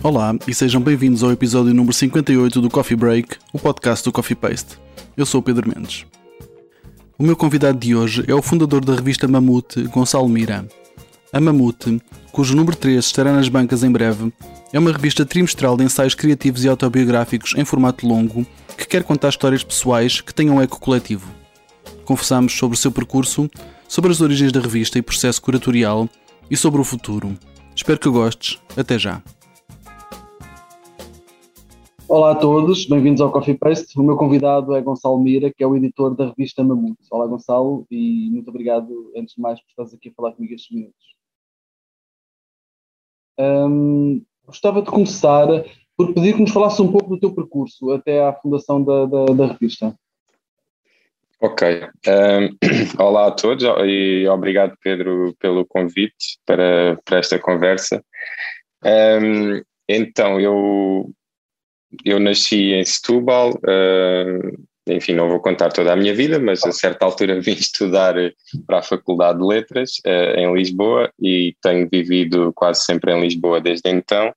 Olá e sejam bem-vindos ao episódio número 58 do Coffee Break, o podcast do Coffee Paste. Eu sou o Pedro Mendes. O meu convidado de hoje é o fundador da revista Mamute, Gonçalo Mira. A Mamute, cujo número 3 estará nas bancas em breve, é uma revista trimestral de ensaios criativos e autobiográficos em formato longo que quer contar histórias pessoais que tenham eco coletivo. Conversamos sobre o seu percurso, sobre as origens da revista e processo curatorial e sobre o futuro. Espero que gostes. Até já. Olá a todos, bem-vindos ao Coffee Paste. O meu convidado é Gonçalo Mira, que é o editor da revista Mamute. Olá Gonçalo e muito obrigado, antes de mais, por estares aqui a falar comigo estes minutos. Um, gostava de começar por pedir que nos falasse um pouco do teu percurso até à fundação da, da, da revista. Ok. Um, olá a todos e obrigado, Pedro, pelo convite para, para esta conversa. Um, então, eu eu nasci em Setúbal, uh, enfim, não vou contar toda a minha vida, mas a certa altura vim estudar para a Faculdade de Letras uh, em Lisboa e tenho vivido quase sempre em Lisboa desde então.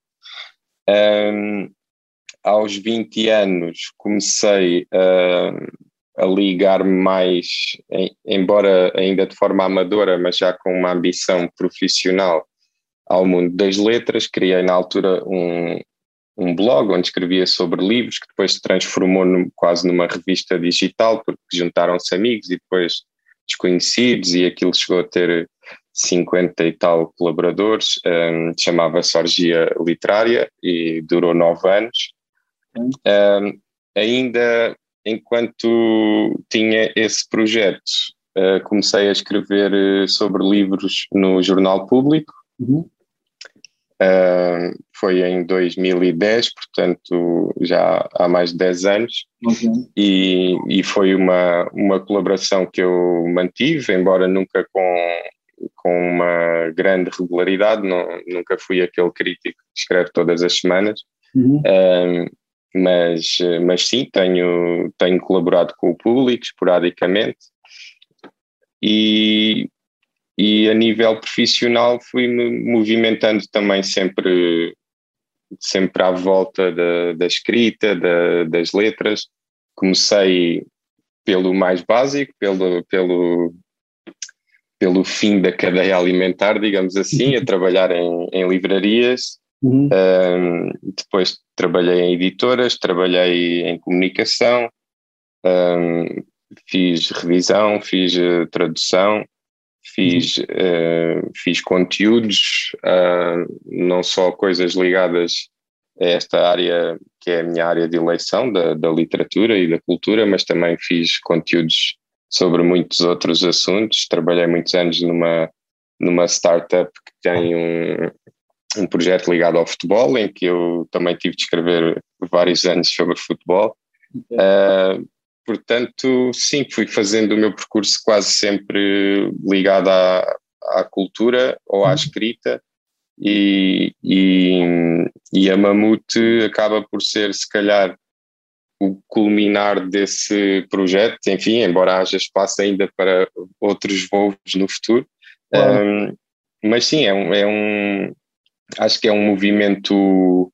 Um, aos 20 anos comecei uh, a ligar-me mais, em, embora ainda de forma amadora, mas já com uma ambição profissional ao mundo das letras. Criei na altura um, um blog onde escrevia sobre livros, que depois se transformou no, quase numa revista digital, porque juntaram-se amigos e depois desconhecidos, e aquilo chegou a ter 50 e tal colaboradores, um, chamava-se Orgia Literária e durou nove anos. Um, ainda enquanto tinha esse projeto, uh, comecei a escrever uh, sobre livros no Jornal Público. Uhum. Uh, foi em 2010, portanto já há mais de 10 anos, e, e foi uma, uma colaboração que eu mantive, embora nunca com, com uma grande regularidade, não, nunca fui aquele crítico que escreve todas as semanas, uhum. uh, mas, mas sim, tenho, tenho colaborado com o público esporadicamente, e, e a nível profissional fui-me movimentando também sempre, sempre à volta da, da escrita, da, das letras. Comecei pelo mais básico, pelo, pelo, pelo fim da cadeia alimentar, digamos assim, a trabalhar em, em livrarias. Uhum. Um, depois trabalhei em editoras, trabalhei em comunicação, um, fiz revisão, fiz uh, tradução, fiz, uh, fiz conteúdos, uh, não só coisas ligadas a esta área que é a minha área de eleição, da, da literatura e da cultura, mas também fiz conteúdos sobre muitos outros assuntos. Trabalhei muitos anos numa, numa startup que tem um, um projeto ligado ao futebol, em que eu também tive de escrever vários anos sobre futebol. Uh, portanto, sim, fui fazendo o meu percurso quase sempre ligado à, à cultura ou à uhum. escrita, e, e, e a Mamute acaba por ser, se calhar, o culminar desse projeto, enfim, embora haja espaço ainda para outros voos no futuro. Um, mas sim, é um, é um, acho que é um movimento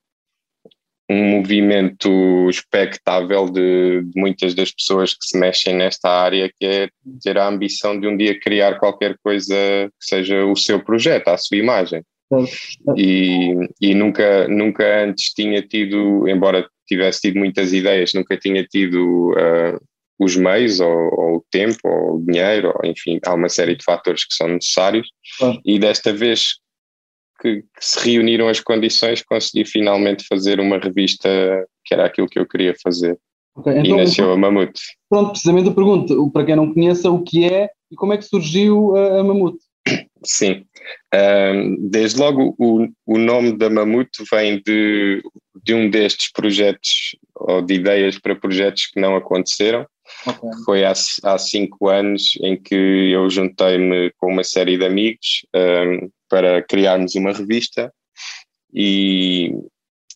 um movimento expectável de, de, muitas das pessoas que se mexem nesta área, que é ter a ambição de um dia criar qualquer coisa que seja o seu projeto, a sua imagem. E, e nunca, nunca antes tinha tido, embora tivesse tido muitas ideias, nunca tinha tido uh, os meios, ou, ou, o tempo, ou o dinheiro, ou, enfim, há uma série de fatores que são necessários. E desta vez que, que, se reuniram as condições, consegui finalmente fazer uma revista que era aquilo que eu queria fazer. Okay, então, e nasceu então, a Mamute. Pronto, precisamente a pergunta, para quem não conheça, o que é e como é que surgiu a, a Mamute? Sim, um, desde logo o, o nome da Mamute vem de, de um destes projetos ou de ideias para projetos que não aconteceram. Okay. Foi há, há cinco anos em que eu juntei-me com uma série de amigos um, para criarmos uma revista e,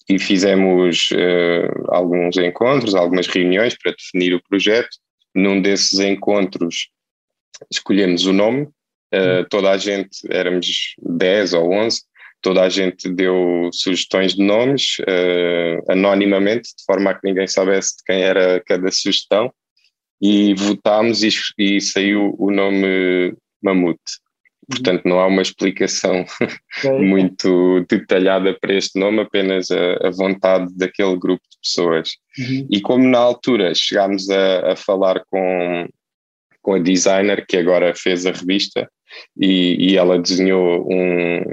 e fizemos uh, alguns encontros, algumas reuniões para definir o projeto. Num desses encontros escolhemos o nome, uh, toda a gente, éramos 10 ou 11, toda a gente deu sugestões de nomes uh, anonimamente, de forma a que ninguém soubesse de quem era cada sugestão, e votámos e, e saiu o nome Mamute. Portanto, não há uma explicação muito detalhada para este nome, apenas a, a vontade daquele grupo de pessoas. Uhum. E como na altura chegámos a, a falar com, com a designer que agora fez a revista e, e ela desenhou um,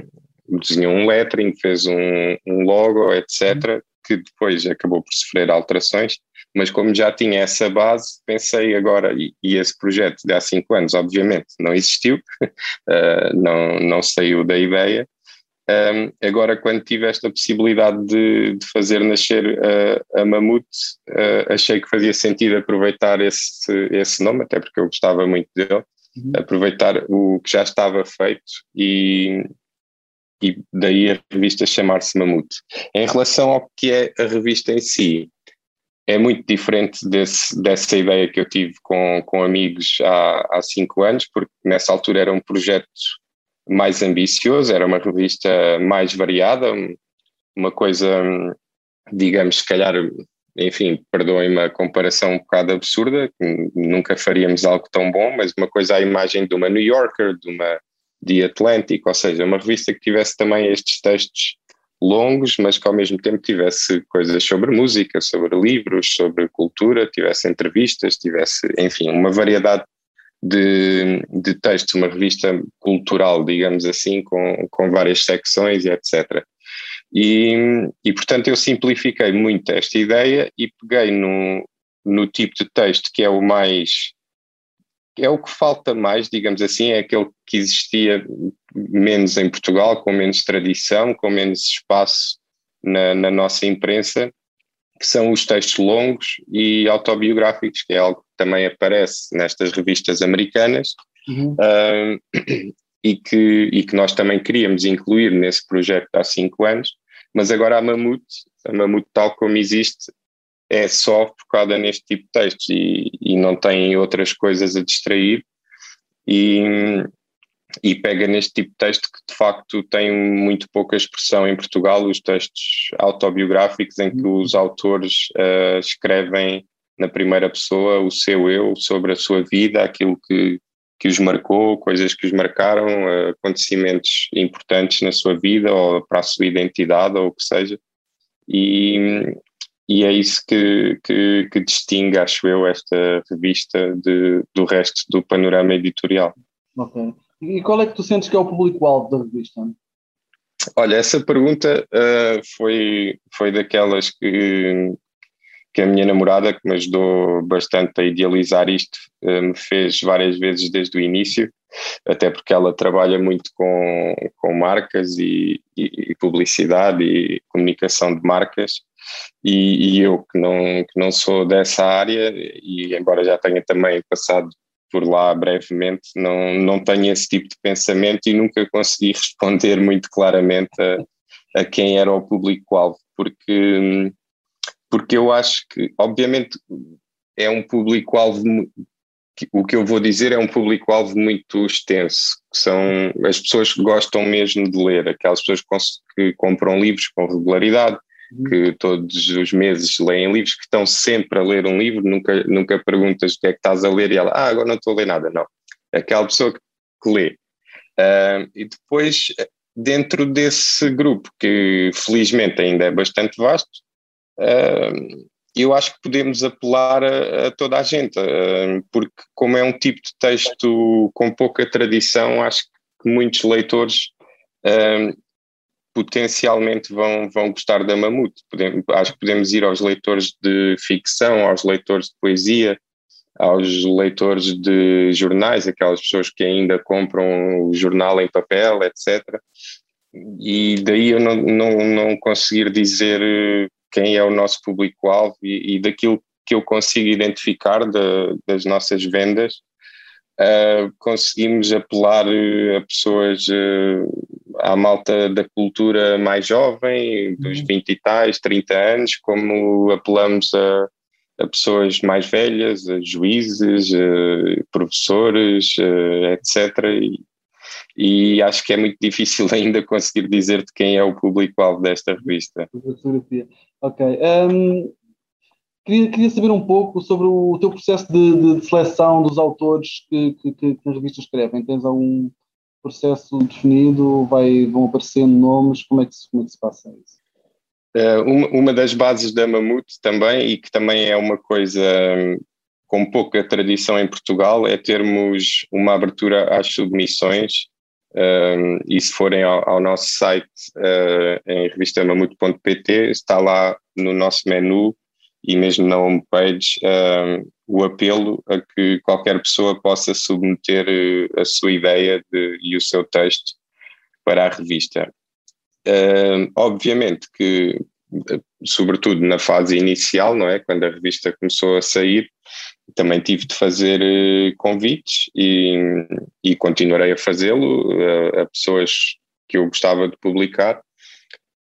desenhou um lettering, fez um, um logo, etc., que depois acabou por sofrer alterações, mas como já tinha essa base, pensei agora, e, e esse projeto de há cinco anos, obviamente, não existiu, uh, não, não saiu da ideia. Um, agora, quando tive esta possibilidade de, de fazer nascer uh, a Mamute, uh, achei que fazia sentido aproveitar esse, esse nome, até porque eu gostava muito dele, uhum. aproveitar o que já estava feito e, e daí a revista chamar-se Mamute. Em relação ao que é a revista em si, é muito diferente desse, dessa ideia que eu tive com, com amigos há, há cinco anos, porque nessa altura era um projeto mais ambicioso, era uma revista mais variada, uma coisa, digamos, se calhar, enfim, perdoem-me a comparação um bocado absurda, nunca faríamos algo tão bom, mas uma coisa à imagem de uma New Yorker, de uma The Atlantic, ou seja, uma revista que tivesse também estes textos longos, mas que ao mesmo tempo tivesse coisas sobre música, sobre livros, sobre cultura, tivesse entrevistas, tivesse, enfim, uma variedade de, de textos, uma revista cultural, digamos assim, com, com várias secções e etc. E, e, portanto, eu simplifiquei muito esta ideia e peguei no, no tipo de texto que é o mais é o que falta mais, digamos assim, é aquele que existia menos em Portugal, com menos tradição, com menos espaço na, na nossa imprensa, que são os textos longos e autobiográficos, que é algo que também aparece nestas revistas americanas uhum. uh, e, que, e que nós também queríamos incluir nesse projeto há cinco anos, mas agora a Mamute, a Mamute tal como existe, é só focada neste tipo de textos e, e não tem outras coisas a distrair e, e pega neste tipo de texto que de facto tem muito pouca expressão em Portugal, os textos autobiográficos em que os autores uh, escrevem na primeira pessoa o seu eu sobre a sua vida, aquilo que, que os marcou, coisas que os marcaram, uh, acontecimentos importantes na sua vida ou para a sua identidade ou o que seja. E, e é isso que, que, que, distingue, acho eu, esta revista de, do resto do panorama editorial. Ok. E qual é que tu sentes que é o público-alvo da revista? Olha, essa pergunta uh, foi, foi daquelas que, que a minha namorada, que me ajudou bastante a idealizar isto, uh, me fez várias vezes desde o início, até porque ela trabalha muito com, com marcas e, e, e publicidade e comunicação de marcas e, e, eu que não, que não sou dessa área e embora já tenha também passado por lá brevemente, não, não tenho esse tipo de pensamento e nunca consegui responder muito claramente a, a quem era o público-alvo, porque, porque eu acho que, obviamente, é um público-alvo, o que eu vou dizer é um público-alvo muito extenso, que são as pessoas que gostam mesmo de ler, aquelas pessoas que compram livros com regularidade, que todos os meses leem livros, que estão sempre a ler um livro, nunca, nunca perguntas o que é que estás a ler e ela, ah, agora não estou a ler nada, não. Aquela pessoa que, que lê. Uh, e depois, dentro desse grupo, que felizmente ainda é bastante vasto, uh, eu acho que podemos apelar a, a toda a gente, uh, porque como é um tipo de texto com pouca tradição, acho que muitos leitores potencialmente vão, vão gostar da Mamute. Podemos, acho que podemos ir aos leitores de ficção, aos leitores de poesia, aos leitores de jornais, aquelas pessoas que ainda compram o jornal em papel, etc. E daí eu não, não, não conseguir dizer eh, quem é o nosso público-alvo e, e, daquilo que eu consigo identificar de, das nossas vendas, uh, conseguimos apelar eh, a pessoas uh, à malta da cultura mais jovem, dos 20 uhum. e tais, 30 anos, como apelamos a, a pessoas mais velhas, a juízes, a professores, a, etc. E, e acho que é muito difícil ainda conseguir dizer de quem é o público-alvo desta revista. Ok. Um, queria, queria, saber um pouco sobre o teu processo de, de seleção dos autores que, que, que, que as revistas escrevem. Tens algum processo definido? Vai, vão aparecendo nomes? Como é que se, como é que se passa isso? Uh, uma, uma, das bases da Mamute também, e que também é uma coisa com pouca tradição em Portugal, é termos uma abertura às submissões. Um, e se forem ao, ao nosso site uh, em revistamamute.pt, está lá no nosso menu e mesmo na homepage uh, o apelo a que qualquer pessoa possa submeter uh, a sua ideia de, e o seu texto para a revista. Obviamente que, sobretudo na fase inicial, não é, quando a revista começou a sair, também tive de fazer eh, convites e, e continuarei a fazê-lo a, a pessoas que eu gostava de publicar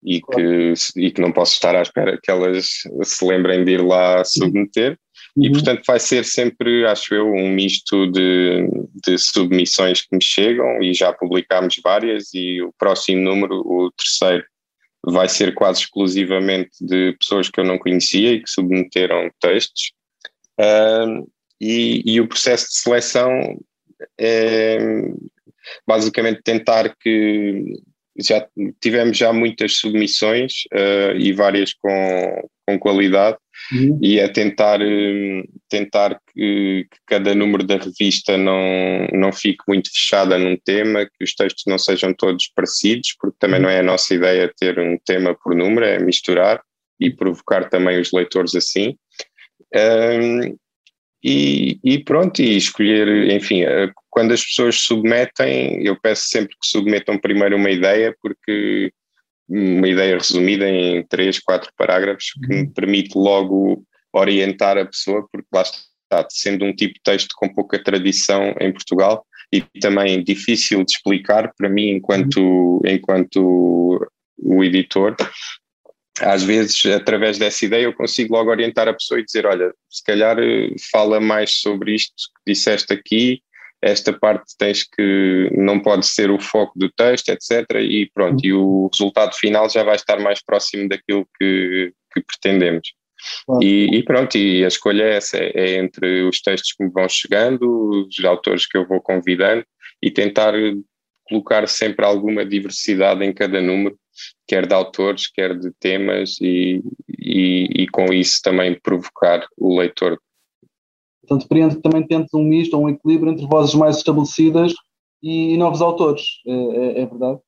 e que, e que não posso estar à espera que elas se lembrem de ir lá submeter. Uhum. E, portanto, vai ser sempre, acho eu, um misto de, de submissões que me chegam e já publicámos várias. E o próximo número, o terceiro, vai ser quase exclusivamente de pessoas que eu não conhecia e que submeteram textos. Uh, e, e, o processo de seleção é basicamente tentar que já tivemos já muitas submissões uh, e várias com, com qualidade uhum. e é tentar, uh, tentar que, que, cada número da revista não, não fique muito fechada num tema, que os textos não sejam todos parecidos, porque também não é a nossa ideia ter um tema por número, é misturar e provocar também os leitores assim. Um, e, e, pronto, e escolher, enfim, eh, quando as pessoas submetem, eu peço sempre que submetam primeiro uma ideia, porque uma ideia resumida em três, quatro parágrafos, que me uhum. permite logo orientar a pessoa, porque lá está, sendo um tipo de texto com pouca tradição em Portugal e também difícil de explicar para mim enquanto, uhum. enquanto o editor, às vezes, através dessa ideia, eu consigo logo orientar a pessoa e dizer: olha, se calhar eh, fala mais sobre isto que disseste aqui, esta parte tens que não pode ser o foco do texto, etc. E pronto, e o resultado final já vai estar mais próximo daquilo que, que pretendemos. E, e, pronto, e a escolha é essa: é entre os textos que me vão chegando, os autores que eu vou convidando e tentar colocar sempre alguma diversidade em cada número quer de autores, quer de temas, e, e, e com isso também provocar o leitor. Portanto, compreendo que também tentes um misto, um equilíbrio entre vozes mais estabelecidas e, novos autores, é, é, é verdade?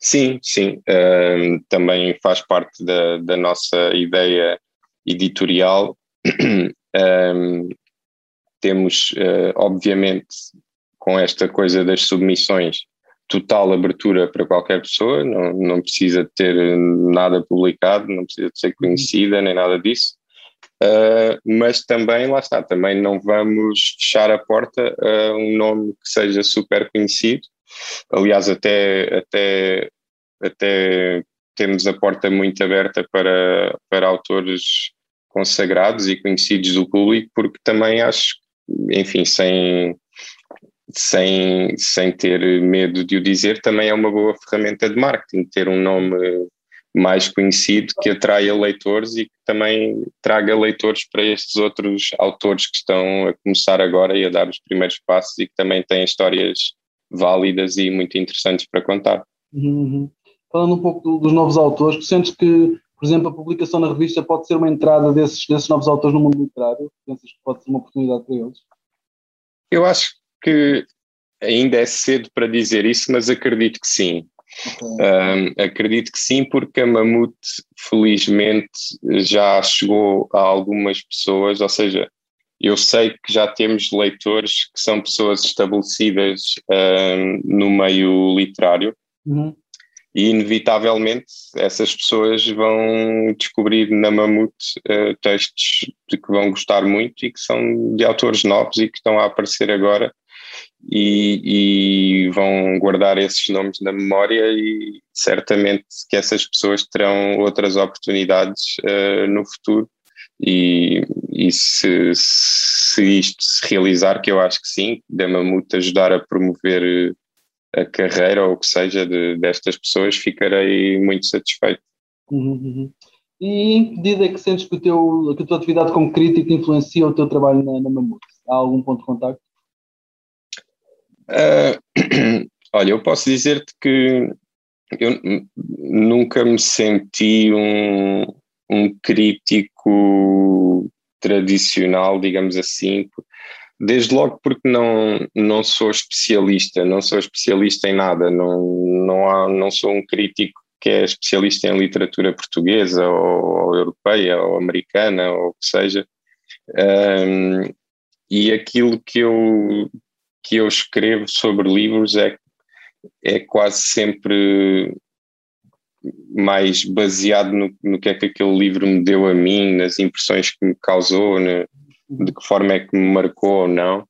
Sim, sim. Uh, também faz parte da, da nossa ideia editorial. Uh, temos, uh, obviamente, com esta coisa das submissões, total abertura para qualquer pessoa, não, não precisa ter nada publicado, não precisa de ser conhecida nem nada disso. Uh, mas também, lá está, também não vamos fechar a porta a um nome que seja super conhecido. Aliás, até, até, até temos a porta muito aberta para, para autores consagrados e conhecidos do público, porque também acho, enfim, sem, sem, sem ter medo de o dizer, também é uma boa ferramenta de marketing, ter um nome mais conhecido que atraia leitores e que também traga leitores para estes outros autores que estão a começar agora e a dar os primeiros passos e que também têm histórias válidas e muito interessantes para contar. Uhum. Falando um pouco dos novos autores, tu sentes que, por exemplo, a publicação na revista pode ser uma entrada desses, desses novos autores no mundo literário? Pensas que pode ser uma oportunidade para eles? Eu acho que ainda é cedo para dizer isso, mas acredito que sim. Um, acredito que sim, porque a Mamute, felizmente, já chegou a algumas pessoas, ou seja, eu sei que já temos leitores que são pessoas estabelecidas um, no meio literário uhum. e, inevitavelmente, essas pessoas vão descobrir na Mamute uh, textos de que vão gostar muito e que são de autores novos e que estão a aparecer agora e, e, vão guardar esses nomes na memória e certamente que essas pessoas terão outras oportunidades uh, no futuro e, e se, se, isto se realizar, que eu acho que sim, da Mamute ajudar a promover a carreira ou o que seja de, destas pessoas, ficarei muito satisfeito. Uhum, uhum. E em que medida é que sentes que, o teu, que a tua atividade como crítico influencia o teu trabalho na, na? Há algum ponto de contacto? Uh, olha, eu posso dizer-te que eu nunca me senti um, um crítico tradicional, digamos assim, desde logo porque não, não sou especialista, não sou especialista em nada, não, não, há, não sou um crítico que é especialista em literatura portuguesa ou, ou europeia ou americana ou o que seja. Um, e aquilo que eu, que eu escrevo sobre livros é, é quase sempre mais baseado no, no que é que aquele livro me deu a mim, nas impressões que me causou, né, de que forma é que me marcou ou não.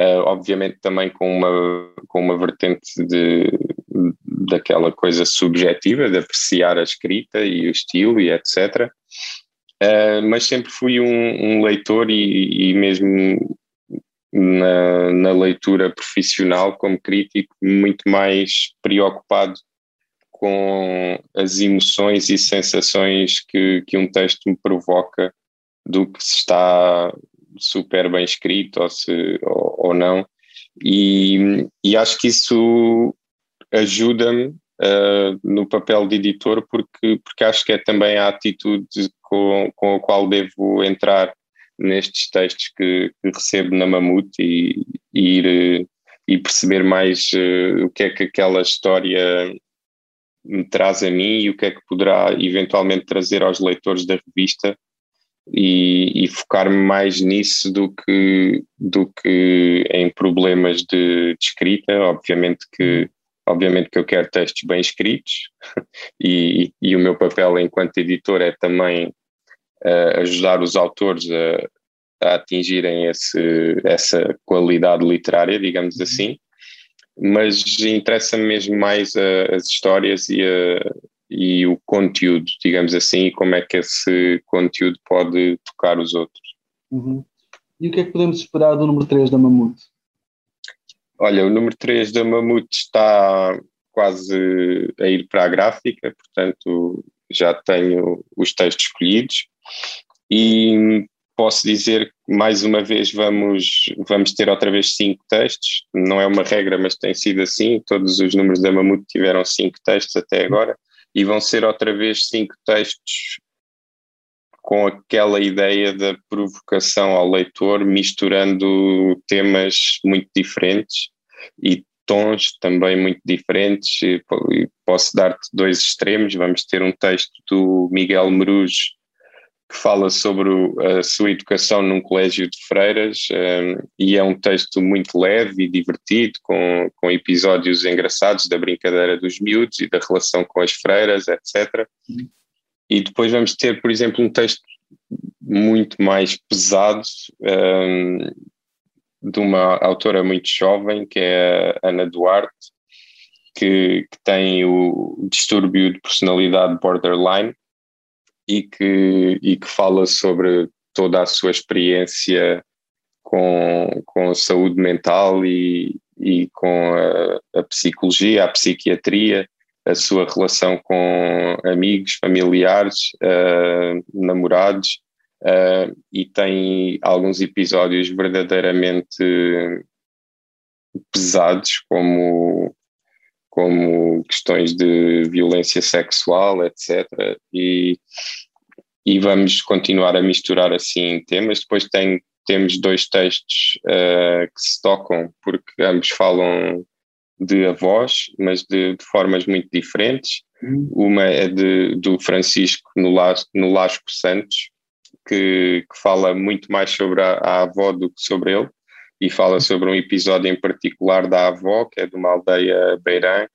Uh, obviamente também com uma, com uma vertente de, daquela coisa subjetiva de apreciar a escrita e o estilo e etc. Uh, ah, mas sempre fui um, um leitor e, e mesmo na, na, leitura profissional como crítico muito mais preocupado com as emoções e sensações que, que um texto me provoca do que se está super bem escrito ou, se, ou, ou não. E, e, acho que isso ajuda-me uh, no papel de editor, porque, porque acho que é também a atitude com, com a qual devo entrar nestes textos que, que recebo na Mamute e, e ir e perceber mais uh, o que é que aquela história me traz a mim e o que é que poderá eventualmente trazer aos leitores da revista e, e focar-me mais nisso do que, do que em problemas de, de, escrita. Obviamente que, obviamente que eu quero textos bem escritos e, e o meu papel enquanto editor é também uh, ajudar os autores a, a atingirem esse, essa qualidade literária, digamos uhum. assim mas interessa-me mesmo mais a, as histórias e, a, e o conteúdo, digamos assim, e como é que esse conteúdo pode tocar os outros. Uhum. E o que é que podemos esperar do número 3 da Mamute? Olha, o número 3 da Mamute está quase a ir para a gráfica, portanto já tenho os textos escolhidos e posso dizer que mais uma vez vamos, vamos ter outra vez cinco textos, não é uma regra, mas tem sido assim, todos os números da Mamute tiveram cinco textos até agora, e vão ser outra vez cinco textos com aquela ideia da provocação ao leitor, misturando temas muito diferentes e tons também muito diferentes. Posso dar-te dois extremos. Vamos ter um texto do Miguel Meruz que fala sobre a sua educação num colégio de freiras um, e é um texto muito leve e divertido, com, com episódios engraçados da brincadeira dos miúdos e da relação com as freiras, etc. E depois vamos ter, por exemplo, um texto muito mais pesado um, de uma autora muito jovem, que é a Ana Duarte, que, que tem o distúrbio de personalidade borderline e que, e que fala sobre toda a sua experiência com, com saúde mental e, e com a, a, psicologia, a psiquiatria, a sua relação com amigos, familiares, uh, namorados, uh, e tem alguns episódios verdadeiramente pesados, como como questões de violência sexual, etc. E, e vamos continuar a misturar assim temas. Depois tem, temos dois textos uh, que se tocam, porque ambos falam de avós, mas de, de formas muito diferentes. Uhum. Uma é de, do Francisco Nolasco Santos, que, que, fala muito mais sobre a, a avó do que sobre ele e fala sobre um episódio em particular da avó, que é de uma aldeia beirã,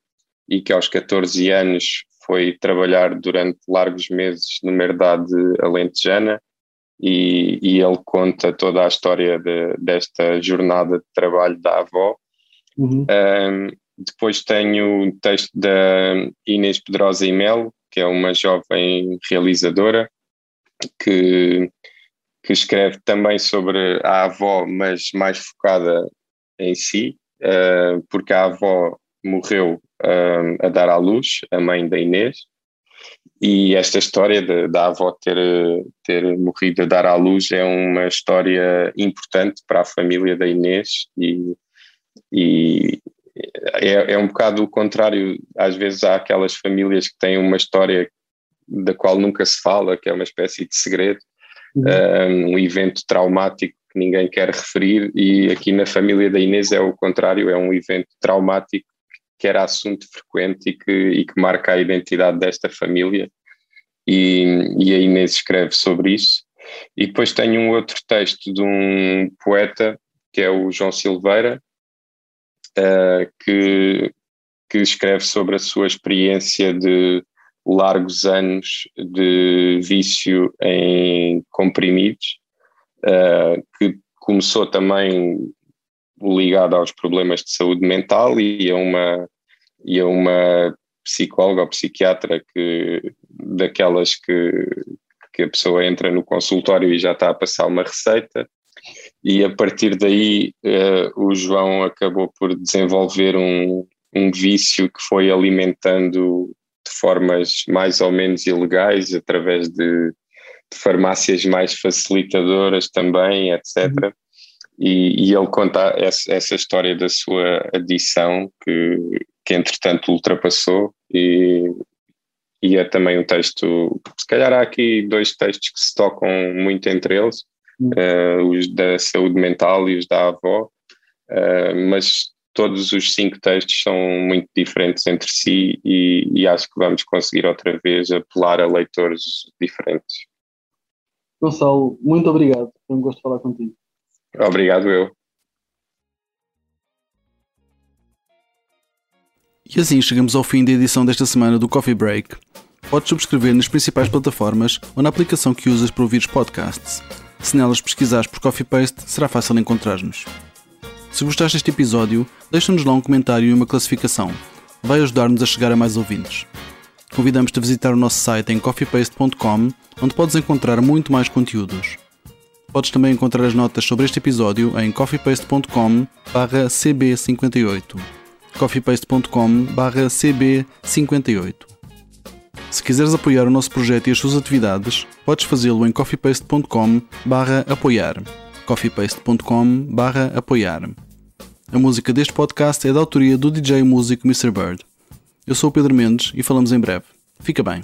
e que aos 14 anos foi trabalhar durante largos meses numa herdade alentejana e, e ele conta toda a história de, desta jornada de trabalho da avó. Uhum. Um, depois tenho o texto da Inês Pedrosa e Melo, que é uma jovem realizadora que que escreve também sobre a avó, mas mais focada em si, uh, porque a avó morreu uh, a dar à luz, a mãe da Inês, e esta história de, da avó ter, ter morrido a dar à luz é uma história importante para a família da Inês e, e é, é um bocado o contrário. Às vezes há aquelas famílias que têm uma história da qual nunca se fala, que é uma espécie de segredo, uhum. um evento traumático que ninguém quer referir, e aqui na família da Inês é o contrário, é um evento traumático que era assunto frequente e que, e que marca a identidade desta família, e, e a Inês escreve sobre isso. E depois tenho um outro texto de um poeta, que é o João Silveira, uh, que, que escreve sobre a sua experiência de largos anos de vício em comprimidos, uh, que começou também ligado aos problemas de saúde mental e a uma, e a uma psicóloga ou psiquiatra que, daquelas que, que a pessoa entra no consultório e já está a passar uma receita. E a partir daí uh, o João acabou por desenvolver um, um vício que foi alimentando de formas mais ou menos ilegais, através de, de farmácias mais facilitadoras também, etc. Uhum. E, e, ele conta essa, essa, história da sua adição, que, que entretanto ultrapassou, e, e é também um texto. Se calhar há aqui dois textos que se tocam muito entre eles, uhum. uh, os da saúde mental e os da avó, uh, mas todos os cinco textos são muito diferentes entre si e, e, acho que vamos conseguir outra vez apelar a leitores diferentes. Gonçalo, muito obrigado. Foi um gosto falar contigo. Obrigado, eu. E assim chegamos ao fim da edição desta semana do Coffee Break. Podes subscrever nas principais plataformas ou na aplicação que usas para ouvir os podcasts. Se nelas pesquisares por Coffee Paste, será fácil encontrar-nos. Se gostaste deste episódio, deixa-nos lá um comentário e uma classificação. Vai ajudar-nos a chegar a mais ouvintes. Convidamos-te a visitar o nosso site em coffeepaste.com, onde podes encontrar muito mais conteúdos. Podes também encontrar as notas sobre este episódio em coffeepaste.com cb58 coffeepaste.com cb58 Se quiseres apoiar o nosso projeto e as suas atividades, podes fazê-lo em coffeepaste.com apoiar coffeepaste.com apoiar a música deste podcast é da autoria do DJ músico Mr. Bird. Eu sou o Pedro Mendes e falamos em breve. Fica bem.